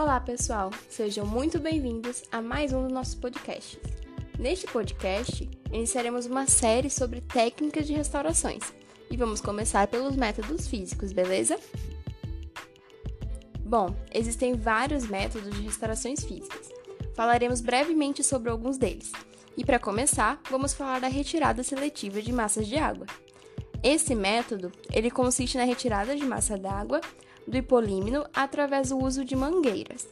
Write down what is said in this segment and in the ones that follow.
Olá, pessoal! Sejam muito bem-vindos a mais um dos nossos podcasts. Neste podcast, iniciaremos uma série sobre técnicas de restaurações e vamos começar pelos métodos físicos, beleza? Bom, existem vários métodos de restaurações físicas. Falaremos brevemente sobre alguns deles. E para começar, vamos falar da retirada seletiva de massas de água. Esse método, ele consiste na retirada de massa d'água do hipolímeno através do uso de mangueiras.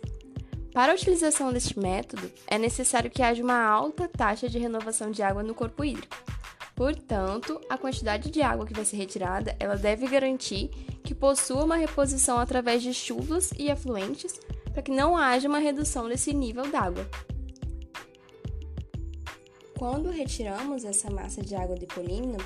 Para a utilização deste método, é necessário que haja uma alta taxa de renovação de água no corpo hídrico. Portanto, a quantidade de água que vai ser retirada, ela deve garantir que possua uma reposição através de chuvas e afluentes, para que não haja uma redução desse nível d'água. Quando retiramos essa massa de água do hipolímeno,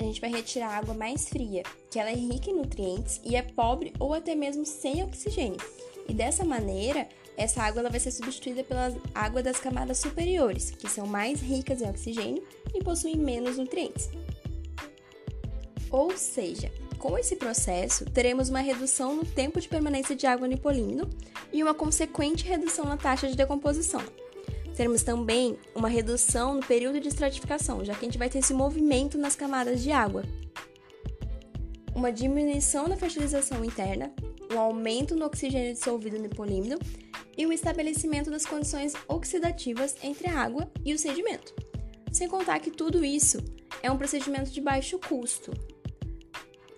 a gente vai retirar a água mais fria, que ela é rica em nutrientes e é pobre ou até mesmo sem oxigênio. E dessa maneira, essa água ela vai ser substituída pela água das camadas superiores, que são mais ricas em oxigênio e possuem menos nutrientes. Ou seja, com esse processo, teremos uma redução no tempo de permanência de água no hipolímeno e uma consequente redução na taxa de decomposição, teremos também uma redução no período de estratificação, já que a gente vai ter esse movimento nas camadas de água. Uma diminuição na fertilização interna, um aumento no oxigênio dissolvido no polímero e o estabelecimento das condições oxidativas entre a água e o sedimento. Sem contar que tudo isso é um procedimento de baixo custo.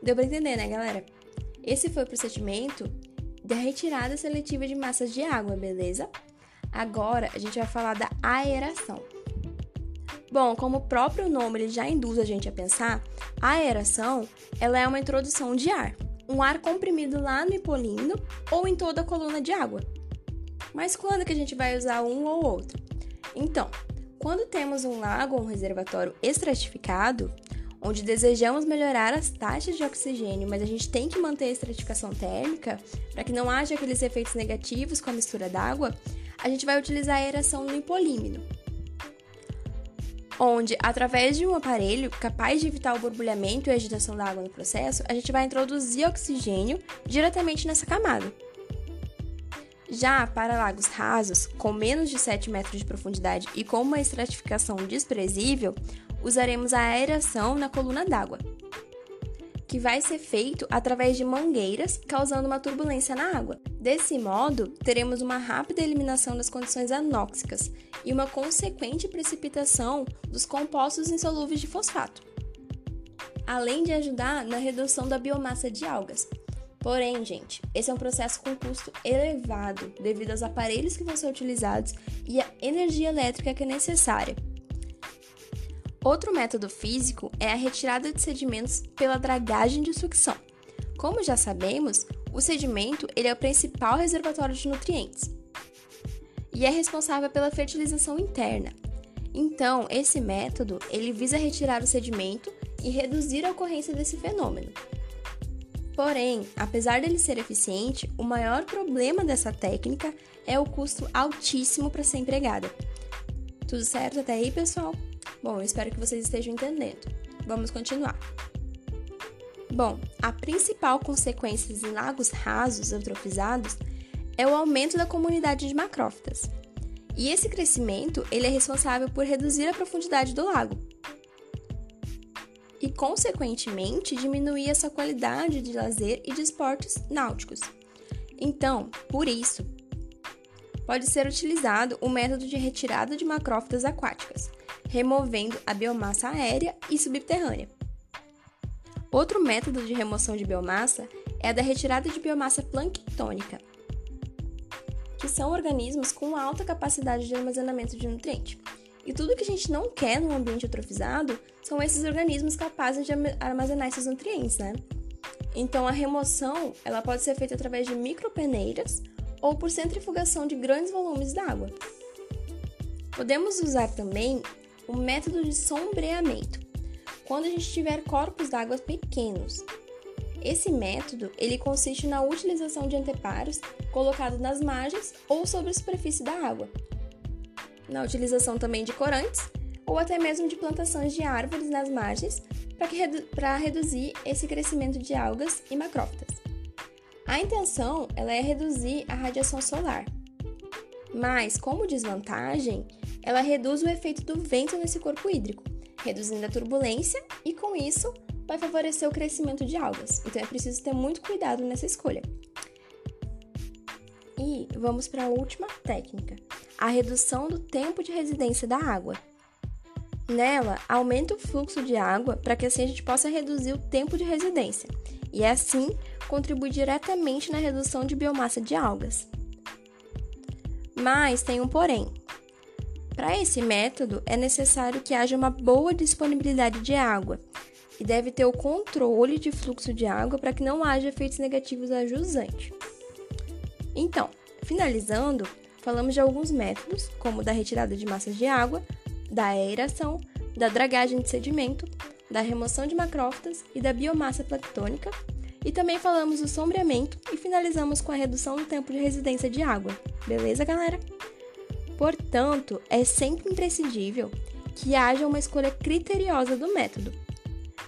Deu para entender, né, galera? Esse foi o procedimento da retirada seletiva de massas de água, beleza? Agora a gente vai falar da aeração. Bom, como o próprio nome já induz a gente a pensar, a aeração ela é uma introdução de ar, um ar comprimido lá no hipolímeno ou em toda a coluna de água. Mas quando que a gente vai usar um ou outro? Então, quando temos um lago ou um reservatório estratificado, onde desejamos melhorar as taxas de oxigênio, mas a gente tem que manter a estratificação térmica para que não haja aqueles efeitos negativos com a mistura d'água, a gente vai utilizar a aeração no hipolímeno, onde, através de um aparelho capaz de evitar o borbulhamento e agitação da água no processo, a gente vai introduzir oxigênio diretamente nessa camada. Já para lagos rasos, com menos de 7 metros de profundidade e com uma estratificação desprezível, usaremos a aeração na coluna d'água, que vai ser feito através de mangueiras, causando uma turbulência na água. Desse modo, teremos uma rápida eliminação das condições anóxicas e uma consequente precipitação dos compostos insolúveis de fosfato, além de ajudar na redução da biomassa de algas. Porém, gente, esse é um processo com custo elevado devido aos aparelhos que vão ser utilizados e a energia elétrica que é necessária. Outro método físico é a retirada de sedimentos pela dragagem de sucção. Como já sabemos, o sedimento ele é o principal reservatório de nutrientes e é responsável pela fertilização interna. Então, esse método ele visa retirar o sedimento e reduzir a ocorrência desse fenômeno. Porém, apesar dele ser eficiente, o maior problema dessa técnica é o custo altíssimo para ser empregada. Tudo certo até aí, pessoal? Bom, espero que vocês estejam entendendo. Vamos continuar. Bom, a principal consequência em lagos rasos eutrofizados é o aumento da comunidade de macrófitas. E esse crescimento ele é responsável por reduzir a profundidade do lago e, consequentemente, diminuir a sua qualidade de lazer e de esportes náuticos. Então, por isso, pode ser utilizado o método de retirada de macrófitas aquáticas, removendo a biomassa aérea e subterrânea. Outro método de remoção de biomassa é a da retirada de biomassa planctônica, que são organismos com alta capacidade de armazenamento de nutriente. E tudo que a gente não quer no ambiente eutrofizado são esses organismos capazes de armazenar esses nutrientes, né? Então a remoção, ela pode ser feita através de micropeneiras ou por centrifugação de grandes volumes d'água. Podemos usar também o método de sombreamento, quando a gente tiver corpos d'água pequenos. Esse método ele consiste na utilização de anteparos colocados nas margens ou sobre a superfície da água, na utilização também de corantes ou até mesmo de plantações de árvores nas margens para redu reduzir esse crescimento de algas e macrófitas. A intenção ela é reduzir a radiação solar, mas como desvantagem, ela reduz o efeito do vento nesse corpo hídrico, reduzindo a turbulência e com isso vai favorecer o crescimento de algas. Então é preciso ter muito cuidado nessa escolha. E vamos para a última técnica, a redução do tempo de residência da água. Nela, aumenta o fluxo de água para que assim a gente possa reduzir o tempo de residência e assim contribui diretamente na redução de biomassa de algas. Mas tem um porém. Para esse método, é necessário que haja uma boa disponibilidade de água e deve ter o controle de fluxo de água para que não haja efeitos negativos a jusante. Então, finalizando, falamos de alguns métodos, como da retirada de massas de água, da aeração, da dragagem de sedimento, da remoção de macrófitas e da biomassa planctônica, e também falamos do sombreamento e finalizamos com a redução do tempo de residência de água. Beleza, galera? Portanto, é sempre imprescindível que haja uma escolha criteriosa do método,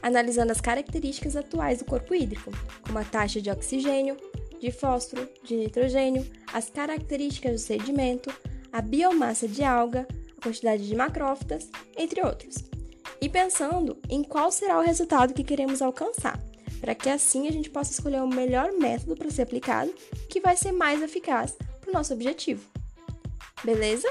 analisando as características atuais do corpo hídrico, como a taxa de oxigênio, de fósforo, de nitrogênio, as características do sedimento, a biomassa de alga, a quantidade de macrófitas, entre outros. E pensando em qual será o resultado que queremos alcançar para que assim a gente possa escolher o melhor método para ser aplicado, que vai ser mais eficaz para o nosso objetivo. Beleza?